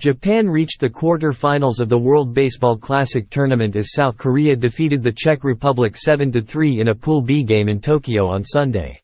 Japan reached the quarter-finals of the World Baseball Classic tournament as South Korea defeated the Czech Republic 7–3 in a Pool B game in Tokyo on Sunday.